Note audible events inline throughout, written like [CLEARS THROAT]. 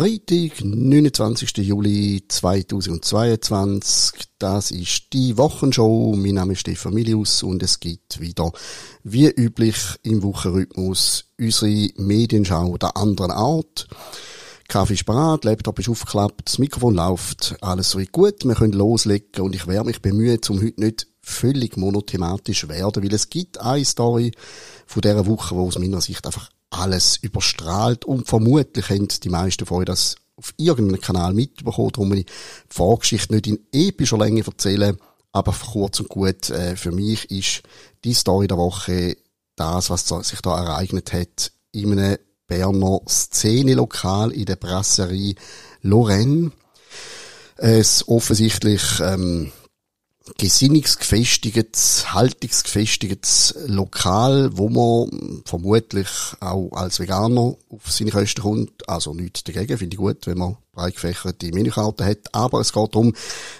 Freitag, 29. Juli 2022. Das ist die Wochenshow. Mein Name ist Stefan Milius und es gibt wieder, wie üblich im Wochenrhythmus, unsere Medienschau der anderen Art. Kaffee ist parat, Laptop ist aufgeklappt, das Mikrofon läuft, alles so gut, wir können loslegen und ich werde mich bemühen, um heute nicht völlig monothematisch werden, weil es gibt eine Story von dieser Woche, wo aus meiner Sicht einfach alles überstrahlt und vermutlich haben die meisten von euch das auf irgendeinem Kanal mitbekommen, darum ich die Vorgeschichte nicht in epischer Länge erzählen, aber kurz und gut, äh, für mich ist die Story der Woche das, was sich da ereignet hat, in einem Berner Szenelokal in der Brasserie Lorraine. Es offensichtlich ähm, gesinnungsgefestigtes, haltungsgefestigtes Lokal, wo man vermutlich auch als Veganer auf seine Kosten kommt. Also nichts dagegen, finde ich gut, wenn man breit gefächerte Menükarte hat. Aber es geht darum,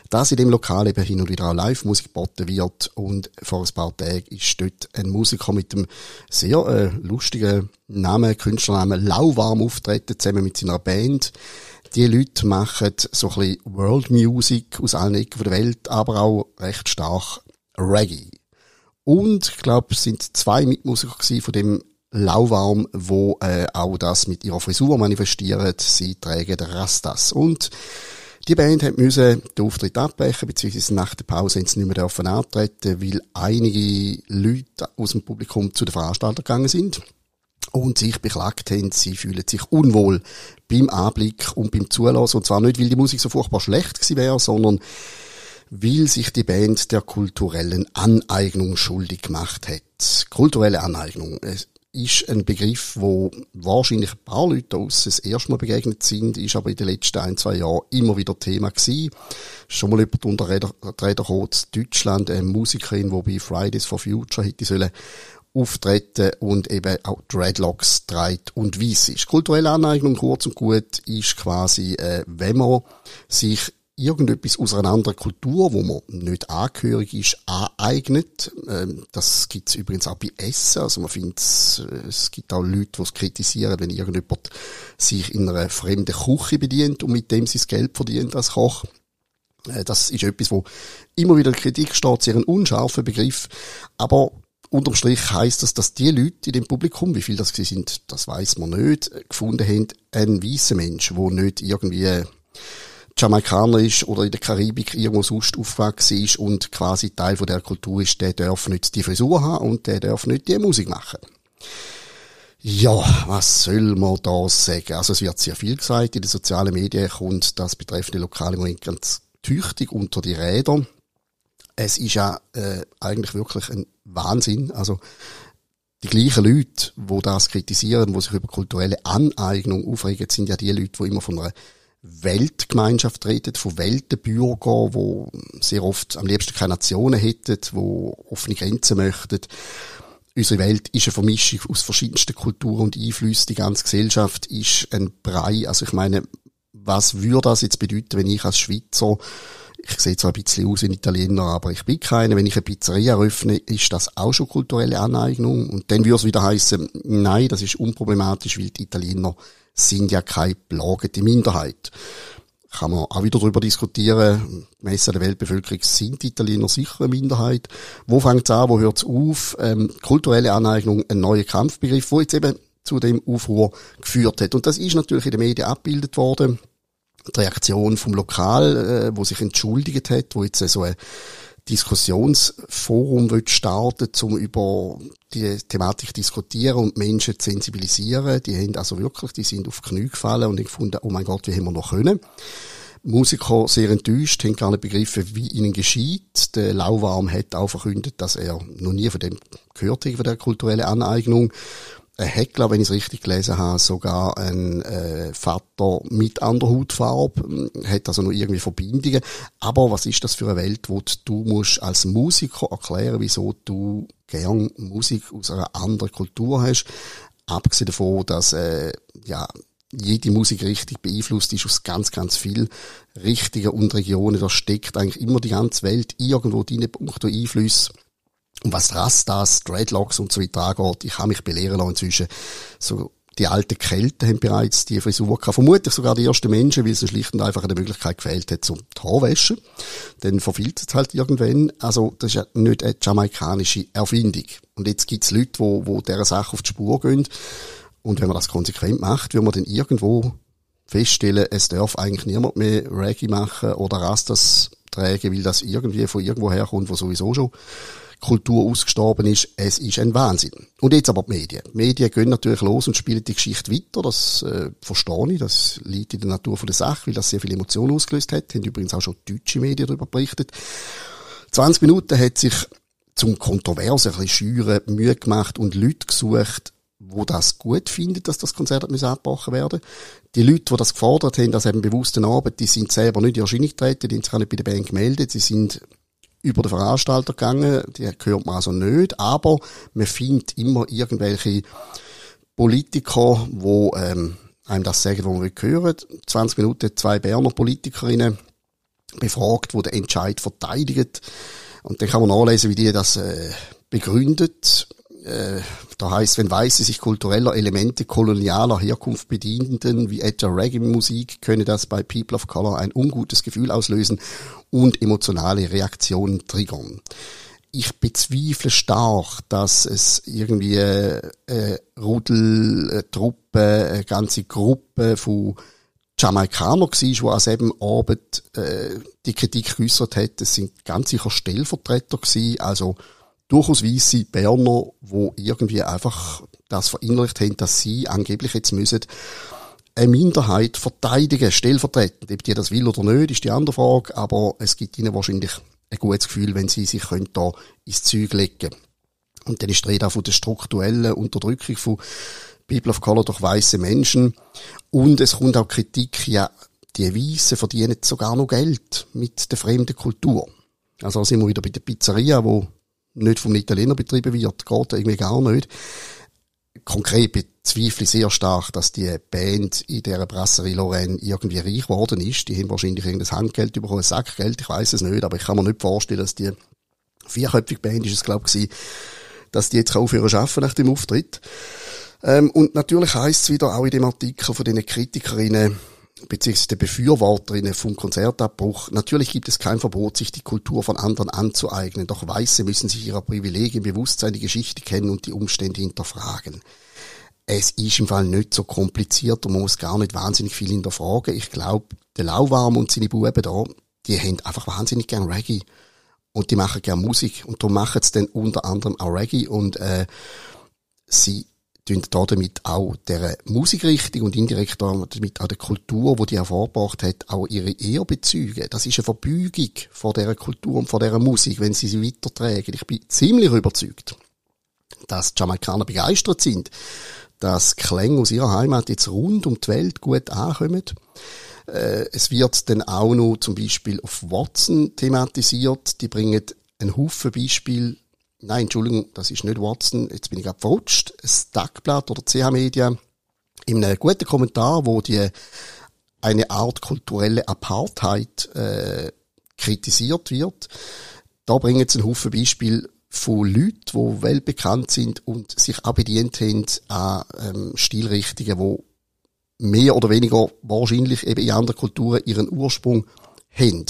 dass in dem Lokal eben hin und wieder auch Live-Musik geboten wird. Und vor ein paar Tagen ist dort ein Musiker mit dem sehr äh, lustigen Namen, Künstlernamen Lauwarm auftreten, zusammen mit seiner Band. Die Leute machen so ein bisschen World Music aus allen Ecken der Welt, aber auch recht stark Reggae. Und ich glaube, es sind zwei Mitmusiker von dem Lauwarm, wo äh, auch das mit ihrer Frisur manifestieren. Sie tragen Rastas. Und die Band hat müssen den Auftritt abbrechen, beziehungsweise nach der Pause haben sie nicht mehr antreten, weil einige Leute aus dem Publikum zu den Veranstaltern gegangen sind und sich beklagt haben, sie fühlen sich unwohl beim Anblick und beim Zulassen. Und zwar nicht, weil die Musik so furchtbar schlecht gewesen wäre, sondern weil sich die Band der kulturellen Aneignung schuldig gemacht hat. Kulturelle Aneignung ist ein Begriff, wo wahrscheinlich ein paar Leute aus das erste Mal begegnet sind, ist aber in den letzten ein, zwei Jahren immer wieder Thema gewesen. Schon mal jemand unter Räder, Räder Deutschland, eine Musikerin, die bei Fridays for Future hätte sollen auftreten und eben auch Dreadlocks trägt und weiss ist. Kulturelle Aneignung, kurz und gut, ist quasi, äh, wenn man sich irgendetwas aus einer anderen Kultur, wo man nicht angehörig ist, aneignet. Ähm, das gibt's übrigens auch bei Essen. Also man findet, äh, es gibt auch Leute, die es kritisieren, wenn irgendjemand sich in einer fremden Küche bedient und mit dem sein Geld verdient als Koch. Äh, das ist etwas, wo immer wieder Kritik steht, sehr ein unscharfer Begriff. Aber unterm Strich heisst das, dass die Leute in dem Publikum, wie viel das sind, das weiß man nicht, gefunden haben, ein weißer Mensch, wo nicht irgendwie Jamaikaner ist oder in der Karibik irgendwo sonst aufgewachsen ist und quasi Teil von der Kultur ist, der darf nicht die Frisur haben und der darf nicht die Musik machen. Ja, was soll man da sagen? Also es wird sehr viel gesagt, in den sozialen Medien kommt das betreffende Lokale Moment ganz tüchtig unter die Räder es ist ja äh, eigentlich wirklich ein Wahnsinn. Also die gleichen Leute, wo das kritisieren, wo sich über kulturelle Aneignung aufregen, sind ja die Leute, die immer von einer Weltgemeinschaft reden, von Weltenbürgern, wo sehr oft am liebsten keine Nationen hätten, wo offene Grenzen möchten. Unsere Welt ist eine Vermischung aus verschiedensten Kulturen und Einflüssen. Die ganze Gesellschaft ist ein Brei. Also ich meine, was würde das jetzt bedeuten, wenn ich als Schweizer ich sehe zwar ein bisschen aus wie ein Italiener, aber ich bin keiner. Wenn ich eine Pizzeria eröffne, ist das auch schon kulturelle Aneignung. Und dann würde es wieder heißen, nein, das ist unproblematisch, weil die Italiener sind ja keine belagerte Minderheit. Kann man auch wieder darüber diskutieren. Messe der Weltbevölkerung sind die Italiener sicher eine Minderheit. Wo fängt es an, wo hört es auf? Ähm, kulturelle Aneignung, ein neuer Kampfbegriff, wo jetzt eben zu dem Aufruhr geführt hat. Und das ist natürlich in den Medien abgebildet worden die Reaktion vom Lokal, äh, wo sich entschuldigt hat, wo jetzt so ein Diskussionsforum wird starten, um über die Thematik diskutieren und Menschen zu sensibilisieren. Die haben also wirklich, die sind auf Knie gefallen und ich gefunden, oh mein Gott, wie haben wir noch können? Musiker sehr enttäuscht, haben gar nicht begriffen, wie ihnen geschieht. Der Lauwarm hat auch verkündet, dass er noch nie von dem gehört hat, von der kulturellen Aneignung ein Heckler, wenn ich es richtig gelesen habe, sogar ein äh, Vater mit anderer Hautfarbe, hm, hat also noch irgendwie Verbindungen. Aber was ist das für eine Welt, wo du musst als Musiker erklären, wieso du gern Musik aus einer anderen Kultur hast? Abgesehen davon, dass äh, ja jede Musik richtig beeinflusst ist aus ganz, ganz viel Richtungen und Regionen. Da steckt eigentlich immer die ganze Welt irgendwo deine Punkte Einflüsse. Und was Rastas, Dreadlocks und so weiter angeht, ich habe mich belehren lassen inzwischen. So die alten Kelten haben bereits die Frisur gehabt. Vermutlich sogar die ersten Menschen, weil es schlicht und einfach eine Möglichkeit gefehlt hat zum Haarwäschen. Dann verfilzt es halt irgendwann. Also, das ist ja nicht eine jamaikanische Erfindung. Und jetzt gibt es Leute, die, die dieser Sache auf die Spur gehen. Und wenn man das konsequent macht, will man dann irgendwo feststellen, es darf eigentlich niemand mehr Reggae machen oder Rastas tragen, weil das irgendwie von irgendwo herkommt, wo sowieso schon Kultur ausgestorben ist. Es ist ein Wahnsinn. Und jetzt aber die Medien. Die Medien gehen natürlich los und spielen die Geschichte weiter. Das äh, verstehe ich. Das liegt in der Natur von der Sache, weil das sehr viele Emotionen ausgelöst hat. Haben übrigens auch schon deutsche Medien darüber berichtet. 20 Minuten hat sich zum Kontroversen, ein bisschen schüren, Mühe gemacht und Leute gesucht, wo das gut finden, dass das Konzert abgebrochen werden. Die Leute, die das gefordert haben, das eben bewussten Arbeit, die sind selber nicht in Erscheinung getreten, die haben sich auch nicht bei der Band gemeldet, sie sind über den Veranstalter gegangen, die hört man also nicht, aber man findet immer irgendwelche Politiker, wo ähm, einem das sagen, was man hören. 20 Minuten zwei Berner Politikerinnen befragt, wo der Entscheid verteidigt. Und dann kann man nachlesen, wie die das äh, begründet äh, da heißt, wenn Weiße sich kultureller Elemente kolonialer Herkunft bedienten, wie etwa Reggae-Musik, könne das bei People of Color ein ungutes Gefühl auslösen und emotionale Reaktionen triggern. Ich bezweifle stark, dass es irgendwie äh, Rudel, äh, Truppe, eine ganze Gruppe von Jamaikaner war, die an diesem Abend äh, die Kritik geäussert hat. Es sind ganz sicher Stellvertreter gewesen, also durchaus weisse Berner, wo irgendwie einfach das verinnerlicht haben, dass sie angeblich jetzt müssen eine Minderheit verteidigen, stellvertretend. Ob die das will oder nicht, ist die andere Frage, aber es gibt ihnen wahrscheinlich ein gutes Gefühl, wenn sie sich können da ins Zeug legen Und dann ist die Rede auch von der strukturellen Unterdrückung von People of Color durch weiße Menschen. Und es kommt auch Kritik, ja, die Weißen verdienen sogar noch Geld mit der fremden Kultur. Also sind wir wieder bei der Pizzeria, wo nicht vom Italiener betrieben wird, geht irgendwie gar nicht. Konkret bezweifle ich sehr stark, dass die Band in der Brasserie Lorraine irgendwie reich geworden ist. Die haben wahrscheinlich irgendein Handgeld bekommen, ein Sackgeld, ich weiß es nicht, aber ich kann mir nicht vorstellen, dass die vierköpfige Band ist es, glaube ich, dass die jetzt aufhören zu arbeiten nach dem Auftritt. Ähm, und natürlich heißt es wieder auch in dem Artikel von den Kritikerinnen, beziehungsweise der Befürworterinnen vom Konzertabbruch. Natürlich gibt es kein Verbot, sich die Kultur von anderen anzueignen, doch Weiße müssen sich ihrer Privilegien bewusst sein, die Geschichte kennen und die Umstände hinterfragen. Es ist im Fall nicht so kompliziert und man muss gar nicht wahnsinnig viel hinterfragen. Ich glaube, der Lauwarm und seine Buben da, die haben einfach wahnsinnig gern Reggae. Und die machen gern Musik. Und darum machen sie dann unter anderem auch Reggae und äh, sie tun damit auch der Musikrichtung und indirekt damit auch der Kultur, die die hervorgebracht hat, auch ihre bezeugen. Das ist eine Verbeugung vor dieser Kultur und vor dieser Musik, wenn sie sie weitertragen. Ich bin ziemlich überzeugt, dass die Jamaikaner begeistert sind, dass Klänge aus ihrer Heimat jetzt rund um die Welt gut ankommen. Äh, es wird dann auch noch zum Beispiel auf Watson thematisiert. Die bringen einen Haufen Beispiele nein, Entschuldigung, das ist nicht Watson, jetzt bin ich gerade das Tagblatt oder CH Media, in einem guten Kommentar, wo die eine Art kulturelle Apartheid äh, kritisiert wird. Da bringen sie einen Haufen Beispiele von Leuten, die weltbekannt sind und sich auch bedient haben an ähm, Stilrichtungen, die mehr oder weniger wahrscheinlich eben in anderen Kulturen ihren Ursprung haben.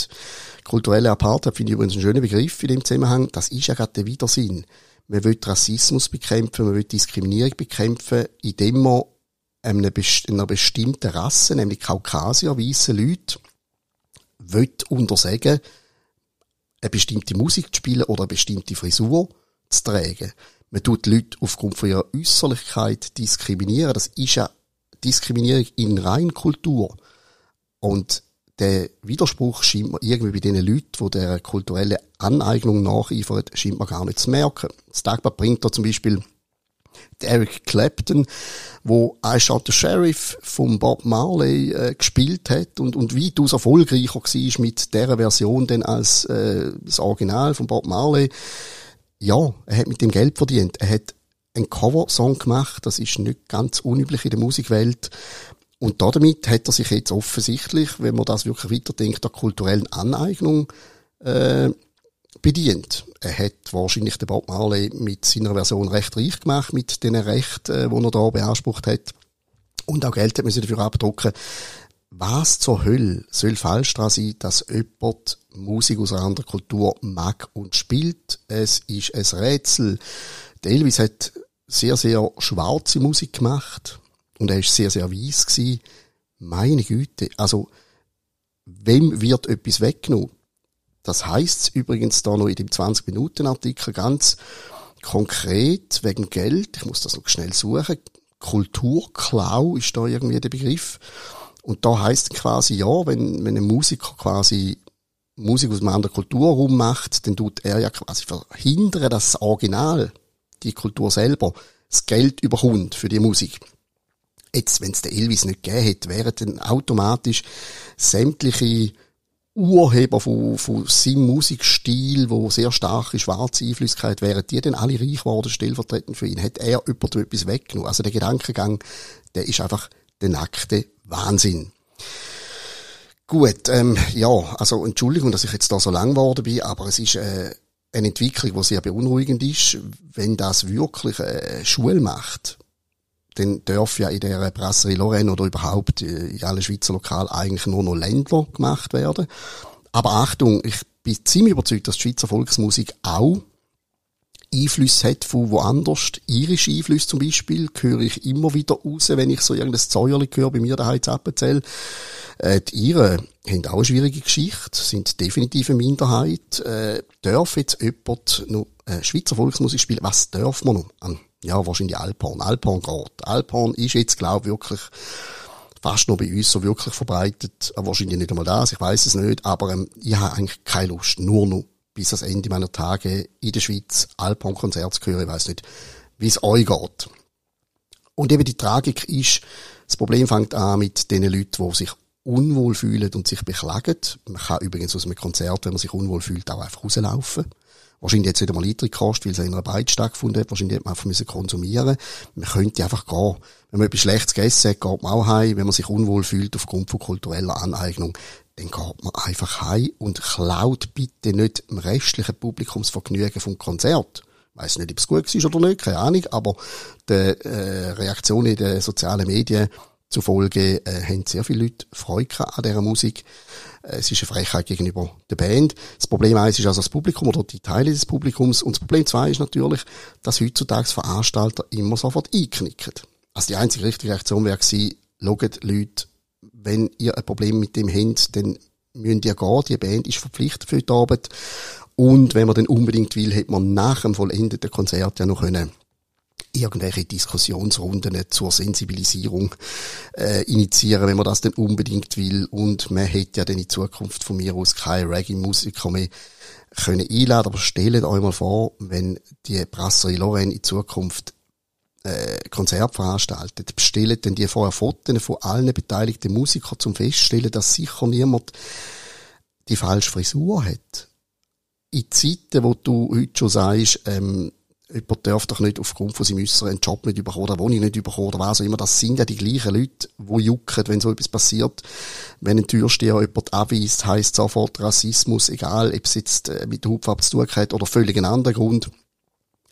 Kulturelle Apartheid finde ich übrigens einen schönen Begriff in dem Zusammenhang. Das ist ja gerade der Widersinn. Man will Rassismus bekämpfen, man will Diskriminierung bekämpfen, indem man einer, bestimmten Rasse, nämlich Kaukasier, weiße Leute, will untersagen, eine bestimmte Musik zu spielen oder eine bestimmte Frisur zu tragen. Man tut Leute aufgrund von ihrer Äußerlichkeit diskriminieren. Das ist ja Diskriminierung in Reinkultur. Und der Widerspruch scheint man irgendwie bei den Leuten, die der kulturellen Aneignung nacheifern, scheint man gar nicht zu merken. Das Tagblatt bringt da zum Beispiel Eric Clapton, wo I Shot the Sheriff von Bob Marley äh, gespielt hat und, und weitaus erfolgreicher war mit der Version denn als äh, das Original von Bob Marley. Ja, er hat mit dem Geld verdient. Er hat einen Cover-Song gemacht, das ist nicht ganz unüblich in der Musikwelt. Und damit hat er sich jetzt offensichtlich, wenn man das wirklich weiterdenkt, der kulturellen Aneignung äh, bedient. Er hat wahrscheinlich den Bob Marley mit seiner Version recht reich gemacht, mit den Rechten, äh, die er da beansprucht hat. Und auch Geld müssen dafür abdrucken. Was zur Hölle soll falsch daran sein, dass jemand Musik aus einer anderen Kultur mag und spielt? Es ist ein Rätsel. Der Elvis hat sehr, sehr schwarze Musik gemacht. Und er ist sehr, sehr weiss gewesen. Meine Güte. Also, wem wird etwas weggenommen? Das heißt übrigens da noch in dem 20-Minuten-Artikel ganz konkret wegen Geld. Ich muss das noch schnell suchen. Kulturklau ist da irgendwie der Begriff. Und da heißt quasi, ja, wenn, wenn ein Musiker quasi Musik aus einem anderen Kulturraum macht, dann tut er ja quasi verhindern, dass das Original, die Kultur selber, das Geld überkommt für die Musik. Jetzt, wenn es den Elvis nicht gegeben hätte, wären dann automatisch sämtliche Urheber von, von seinem Musikstil, wo sehr starke schwarze Einflüssigkeit wären, die dann alle reich geworden, stellvertretend für ihn. Hat er jemand etwas weggenommen? Also der Gedankengang, der ist einfach der nackte Wahnsinn. Gut, ähm, ja, also Entschuldigung, dass ich jetzt da so lang geworden bin, aber es ist äh, eine Entwicklung, die sehr beunruhigend ist. Wenn das wirklich äh, Schule macht, dann darf ja in der Brasserie Lorraine oder überhaupt in allen Schweizer Lokalen eigentlich nur noch Ländler gemacht werden. Aber Achtung, ich bin ziemlich überzeugt, dass die Schweizer Volksmusik auch Einflüsse hat von woanders. Irische Einflüsse zum Beispiel höre ich immer wieder raus, wenn ich so irgendein Zäuerli höre bei mir daheim zu Appenzell. Äh, die Iren haben auch eine schwierige Geschichte, sind definitiv eine Minderheit. Äh, darf jetzt jemand noch äh, Schweizer Volksmusik spielen? Was darf man noch? An, ja, wahrscheinlich Alphorn. Alphorn geht. Alphorn ist jetzt, glaube ich, wirklich fast noch bei uns so wirklich verbreitet. Wahrscheinlich nicht einmal das, ich weiß es nicht, aber ähm, ich habe eigentlich keine Lust, nur noch bis ans Ende meiner Tage in der Schweiz Alphorn-Konzerte zu hören. Ich weiss nicht, wie es euch geht. Und eben die Tragik ist, das Problem fängt an mit den Leuten, die sich unwohl fühlen und sich beklagen. Man kann übrigens aus einem Konzert, wenn man sich unwohl fühlt, auch einfach rauslaufen. Wahrscheinlich jetzt nicht einmal Eintritt gekostet, weil es in einer Beide stattgefunden hat. Wahrscheinlich hätte man einfach müssen konsumieren Man könnte einfach gehen. Wenn man etwas Schlechtes gegessen hat, geht man auch heim. Wenn man sich unwohl fühlt aufgrund von kultureller Aneignung, dann geht man einfach heim und klaut bitte nicht dem restlichen Publikumsvergnügen vom Konzert. Ich weiss nicht, ob es gut war oder nicht, keine Ahnung, aber die äh, Reaktionen in den sozialen Medien zufolge äh, haben sehr viele Leute Freude an dieser Musik. Äh, es ist eine Frechheit gegenüber der Band. Das Problem eins ist also das Publikum oder die Teile des Publikums. Und das Problem zwei ist natürlich, dass heutzutage Veranstalter immer sofort einknicken. Also die einzige richtige Reaktion wäre gewesen, schaut Leute wenn ihr ein Problem mit dem habt, dann müsst ihr gehen. Die Band ist verpflichtet für die Arbeit. Und wenn man dann unbedingt will, hätte man nach dem vollendeten Konzert ja noch können irgendwelche Diskussionsrunden zur Sensibilisierung äh, initiieren, wenn man das denn unbedingt will. Und man hätte ja dann in Zukunft von mir aus keine Reggae-Musiker mehr können einladen. Aber stellt euch mal vor, wenn die Brasserie Lorraine in Zukunft äh, Konzert veranstaltet, bestellen dann die vorher Fotos von allen beteiligten Musikern zum Feststellen, dass sicher niemand die falsche Frisur hat. In Zeiten, wo du heute schon sagst, ähm, jemand darf doch nicht aufgrund von seinem Äußeren einen Job nicht bekommen oder Wohnung nicht bekommen oder was auch immer. Das sind ja die gleichen Leute, die jucken, wenn so etwas passiert. Wenn ein Türsteher jemand abweist, heisst sofort Rassismus, egal ob es jetzt äh, mit der Hautfarbe zu tun hat oder völlig ein anderer Grund.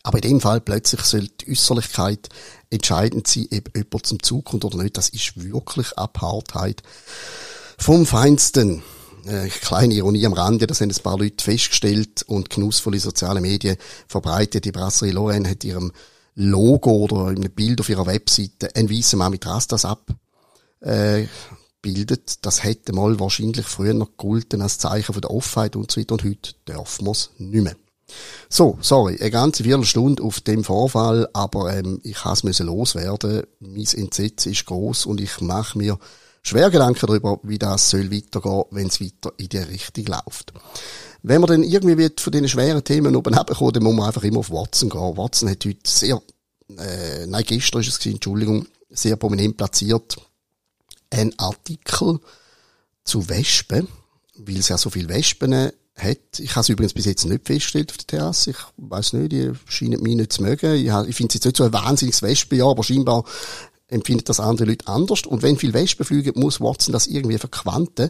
Aber in dem Fall plötzlich soll die Äußerlichkeit entscheidend sein, ob jemand zum Zug kommt oder nicht. Das ist wirklich Apartheid vom Feinsten. Äh, kleine Ironie am Rande, das haben ein paar Leute festgestellt und genussvolle soziale Medien verbreitet. Die Brasserie Lorraine hat ihrem Logo oder in einem Bild auf ihrer Webseite ein weißer Mann mit Rastas ab äh. Das hätte mal wahrscheinlich früher noch gegolten als Zeichen von der Offenheit und so weiter und heute dürfen wir es nicht mehr. So, sorry, eine ganze Viertelstunde auf dem Vorfall, aber ähm, ich has müssen loswerden. Mein Entsetzen ist groß und ich mache mir schwer Gedanken darüber, wie das soll weitergehen, wenn es weiter in die Richtung läuft. Wenn man dann irgendwie wird von diesen schweren Themen oben herbekommen, dann muss man einfach immer auf Watson gehen. Watson hat heute sehr, äh, nein, gestern ist es gewesen, Entschuldigung, sehr prominent platziert, ein Artikel zu Wespen, weil es ja so viele Wespen hat. Ich habe es übrigens bis jetzt nicht festgestellt auf der Terrasse. Ich weiß nicht, die scheinen mich nicht zu mögen. Ich, ich finde es jetzt nicht so ein wahnsinniges Wespenjahr, aber scheinbar empfindet das andere Leute anders. Und wenn viel Wespen fliegen, muss Watson das irgendwie verquanten.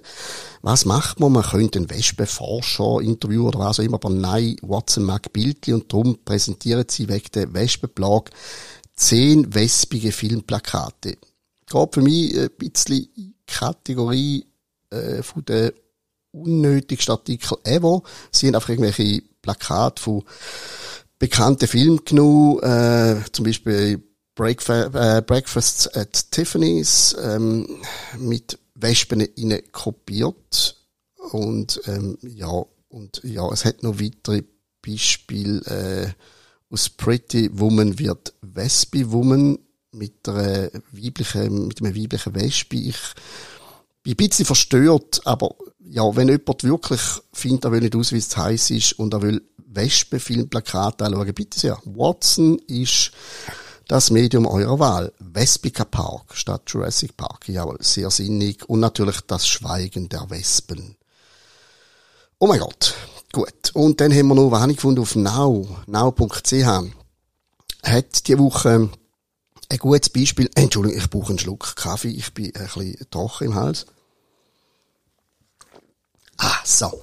Was macht man? Man könnte einen Wespenforscher interviewen oder was auch immer, aber nein, Watson mag Bildchen und darum präsentieren sie wegen der Wespenplage zehn wespige Filmplakate. geht für mich ein bisschen Kategorie äh, von der unnötigsten Artikel ever. Sie haben einfach irgendwelche Plakate von bekannten Filmen genommen, äh, zum Beispiel Breakf äh, Breakfasts at Tiffany's ähm, mit Wespen innen kopiert. Und ähm, ja und ja es hat noch weitere Beispiele äh, aus Pretty Woman wird Wespe Woman mit einer weiblichen mit einem weiblichen Wespe ich bin ein bisschen verstört aber ja wenn jemand wirklich findet er will nicht aus wie es heiß ist und er will Wespenfilmplakate anschauen bitte sehr. Watson ist das Medium eurer Wahl. Vespica Park statt Jurassic Park. Jawohl, sehr sinnig. Und natürlich das Schweigen der Wespen. Oh mein Gott. Gut. Und dann haben wir noch, was habe ich gefunden, auf now, now.ch. Hat die Woche ein gutes Beispiel. Entschuldigung, ich brauche einen Schluck Kaffee. Ich bin ein bisschen trocken im Hals. Ah, so.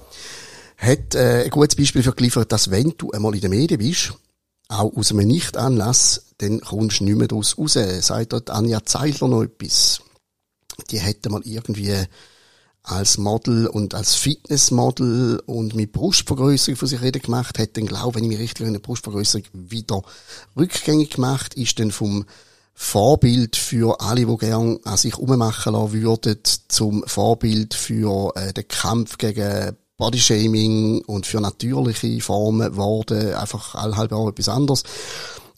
Hat äh, ein gutes Beispiel für geliefert, dass wenn du einmal in den Medien bist, auch aus einem Nichtanlass, dann kommst du nicht mehr daraus raus. Sagt dort Anja Zeidler noch etwas. Die hätte mal irgendwie als Model und als Fitnessmodel und mit Brustvergrößerung von sich reden gemacht, hat dann, glaube wenn ich mich richtig erinnere, Brustvergrößerung wieder rückgängig gemacht, ist dann vom Vorbild für alle, die gerne an sich ummachen lassen würden, zum Vorbild für äh, den Kampf gegen Bodyshaming und für natürliche Formen geworden, einfach alle halbe Jahre etwas anderes.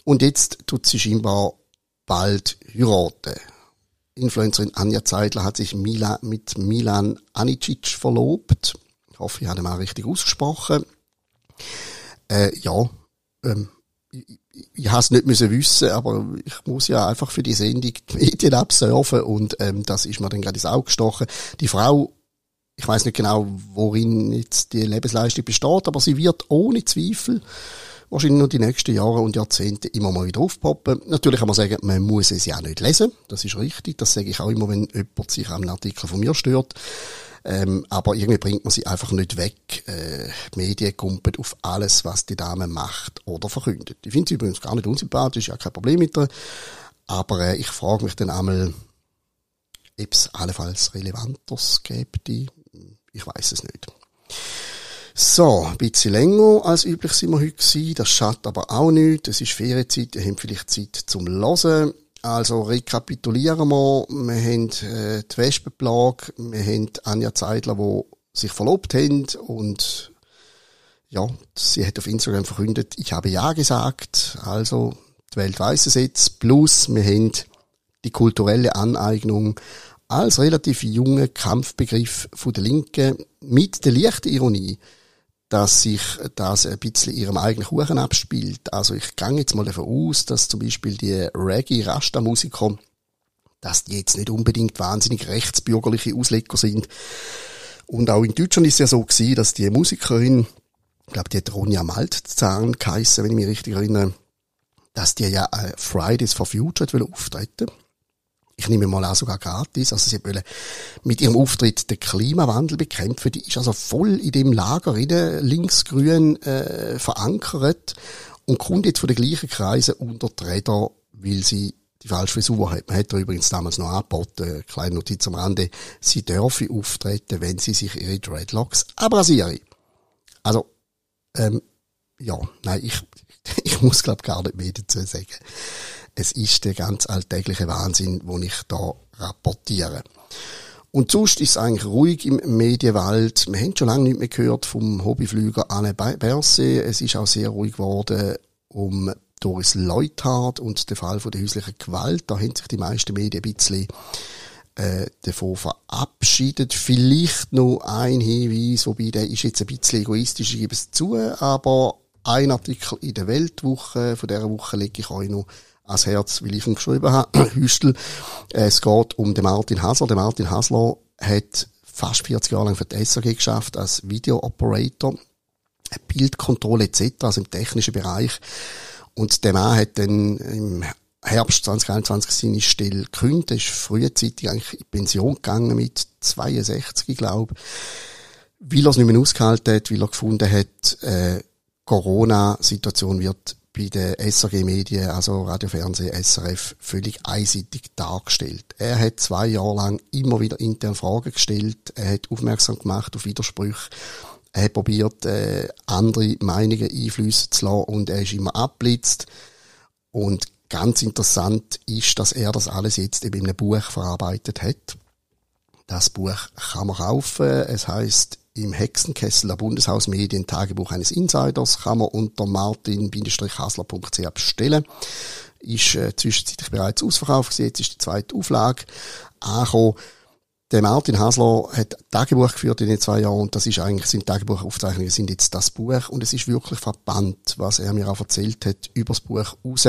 Und jetzt tut sie scheinbar bald heiraten. Influencerin Anja Zeidler hat sich Mila, mit Milan Anicic verlobt. Ich hoffe, ich habe mal richtig ausgesprochen. Äh, ja, ähm, ich, ich habe es nicht müssen wissen, aber ich muss ja einfach für die Sendung die Medien absurfen und ähm, das ist mir dann gerade ins Auge gestochen. Die Frau ich weiß nicht genau, worin jetzt die Lebensleistung besteht, aber sie wird ohne Zweifel wahrscheinlich noch die nächsten Jahre und Jahrzehnte immer mal wieder aufpoppen. Natürlich kann man sagen, man muss es ja auch nicht lesen. Das ist richtig. Das sage ich auch immer, wenn jemand sich an einem Artikel von mir stört. Ähm, aber irgendwie bringt man sie einfach nicht weg. Äh, die Medien kumpen auf alles, was die Dame macht oder verkündet. Ich finde sie übrigens gar nicht unsympathisch, ja kein Problem mit ihr. Aber äh, ich frage mich dann einmal, ob es allenfalls Relevanteres gibt, ich weiß es nicht. So, ein bisschen länger als üblich sind wir heute gewesen. Das schadet aber auch nicht. Es ist Ferienzeit, ihr habt vielleicht Zeit zum Hören. Also rekapitulieren wir. Wir haben äh, die Wespenplage, wir haben Anja Zeidler, die sich verlobt haben und ja, sie hat auf Instagram verkündet, ich habe Ja gesagt. Also, die Welt weiss es jetzt. Plus, wir haben die kulturelle Aneignung als relativ junger Kampfbegriff von der Linken mit der leichten Ironie, dass sich das ein bisschen ihrem eigenen Kuchen abspielt. Also ich gehe jetzt mal davon aus, dass zum Beispiel die Reggae-Rasta-Musiker, dass die jetzt nicht unbedingt wahnsinnig rechtsbürgerliche Ausleger sind. Und auch in Deutschland ist es ja so gewesen, dass die Musikerin, ich glaube, die hat Ronja Maltzahn geheissen, wenn ich mich richtig erinnere, dass die ja äh, Fridays for Future auftreten ich nehme mal an, sogar gratis. Also sie wollen mit ihrem Auftritt den Klimawandel bekämpfen. Die ist also voll in dem Lager rein, linksgrün äh, verankert und kommt jetzt von den gleichen Kreisen unter die Räder, weil sie die falsche Frisur hat. Man hat ihr übrigens damals noch angeboten, kleine Notiz am Rande, sie dürfe auftreten, wenn sie sich ihre Dreadlocks abrasiere. Also, ähm, ja, nein, ich, [LAUGHS] ich muss glaube gar nicht mehr dazu sagen es ist der ganz alltägliche Wahnsinn, wo ich da rapportiere. Und sonst ist es eigentlich ruhig im Medienwald. Wir haben schon lange nicht mehr gehört vom Hobbyflüger Anne Berse. Es ist auch sehr ruhig geworden um Doris Leuthardt und den Fall von der häuslichen Gewalt. Da haben sich die meisten Medien ein bisschen äh, davon verabschiedet. Vielleicht noch ein Hinweis, wobei der ist jetzt ein bisschen egoistisch, ich gebe es zu, aber ein Artikel in der Weltwoche, von dieser Woche lege ich euch noch ans Herz, weil ich ihn geschrieben habe, [CLEARS THROAT] Hüstel. Es geht um den Martin Hasler. Der Martin Hasler hat fast 40 Jahre lang für die SAG geschafft als Video-Operator, Bildkontrolle etc., also im technischen Bereich. Und der Mann hat dann im Herbst 2021 seine Stelle gekündigt. Ist frühzeitig eigentlich in Pension gegangen mit 62, glaube. Weil er es nicht mehr ausgehalten hat, weil er gefunden hat, äh, Corona-Situation wird bei den SRG Medien, also Radio, Fernsehen, SRF, völlig einseitig dargestellt. Er hat zwei Jahre lang immer wieder intern Fragen gestellt, er hat aufmerksam gemacht auf Widersprüche, er hat probiert, äh, andere Meinungen einflüssen zu lassen und er ist immer abblitzt. Und ganz interessant ist, dass er das alles jetzt eben in einem Buch verarbeitet hat. Das Buch kann man kaufen. Es heißt im Hexenkessel der Bundeshausmedien Tagebuch eines Insiders kann man unter martin-hasler.ch bestellen. Ist äh, zwischenzeitlich bereits ausverkauft gewesen. Jetzt ist die zweite Auflage angekommen. Der Martin Hasler hat Tagebuch geführt in den zwei Jahren und das ist eigentlich, sind Tagebuchaufzeichnungen sind jetzt das Buch und es ist wirklich verbannt, was er mir auch erzählt hat über das Buch raus.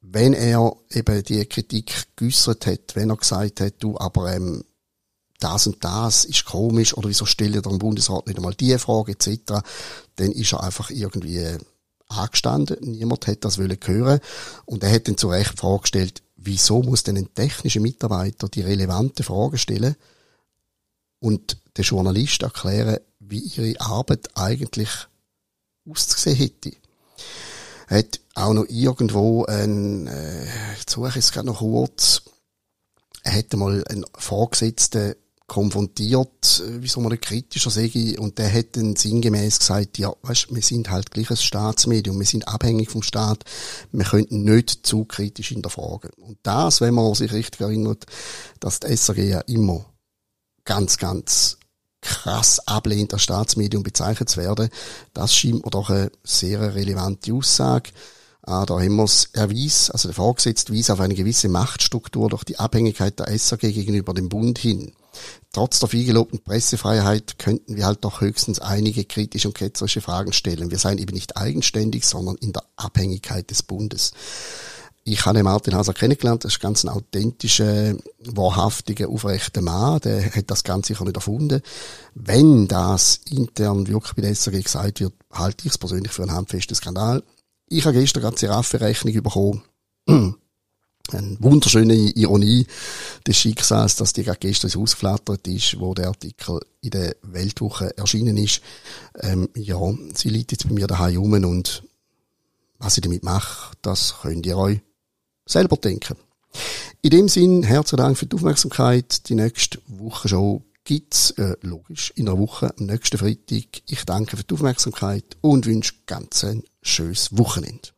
Wenn er eben die Kritik geäussert hat, wenn er gesagt hat, du, aber ähm, das und das ist komisch oder wieso stellt ihr dem Bundesrat nicht einmal die Frage etc., dann ist er einfach irgendwie angestanden. Niemand hat das wollen hören. Und er hat dann zu Recht vorgestellt, wieso muss denn ein technischer Mitarbeiter die relevanten Fragen stellen und der Journalist erklären, wie ihre Arbeit eigentlich auszusehen hätte. Er hat auch noch irgendwo ein, äh, ich suche es gerade noch kurz, er hätte mal einen Vorgesetzten konfrontiert, äh, wie soll man kritischer sagen, und der hat dann sinngemäß gesagt, ja, weißt, wir sind halt gleich ein Staatsmedium, wir sind abhängig vom Staat, wir könnten nicht zu kritisch hinterfragen. Und das, wenn man sich richtig erinnert, dass die SRG ja immer ganz, ganz krass ablehnt, als Staatsmedium bezeichnet zu werden, das scheint mir doch eine sehr relevante Aussage. Ah, da haben wir das Erweis, also der Vorgesetzte Weis auf eine gewisse Machtstruktur durch die Abhängigkeit der SAG gegenüber dem Bund hin. Trotz der viel gelobten Pressefreiheit könnten wir halt doch höchstens einige kritische und ketzerische Fragen stellen. Wir seien eben nicht eigenständig, sondern in der Abhängigkeit des Bundes. Ich habe Martin Haser kennengelernt, das ist ganz ein authentischer, wahrhaftiger, aufrechter Mann, der hat das ganz sicher nicht erfunden. Wenn das intern wirklich bei der SAG gesagt wird, halte ich es persönlich für einen handfesten Skandal. Ich habe gestern gerade die Giraffe-Rechnung bekommen eine wunderschöne Ironie des Schicksals, dass die gerade gestern ausgeflattert ist, wo der Artikel in der Weltwoche erschienen ist. Ähm, ja, sie liegt jetzt bei mir daheim rum und was ich damit mache, das könnt ihr euch selber denken. In dem Sinn, herzlichen Dank für die Aufmerksamkeit. Die nächste Woche schon gibt's äh, logisch in der Woche am nächsten Freitag. Ich danke für die Aufmerksamkeit und wünsche ganz ein schönes Wochenende.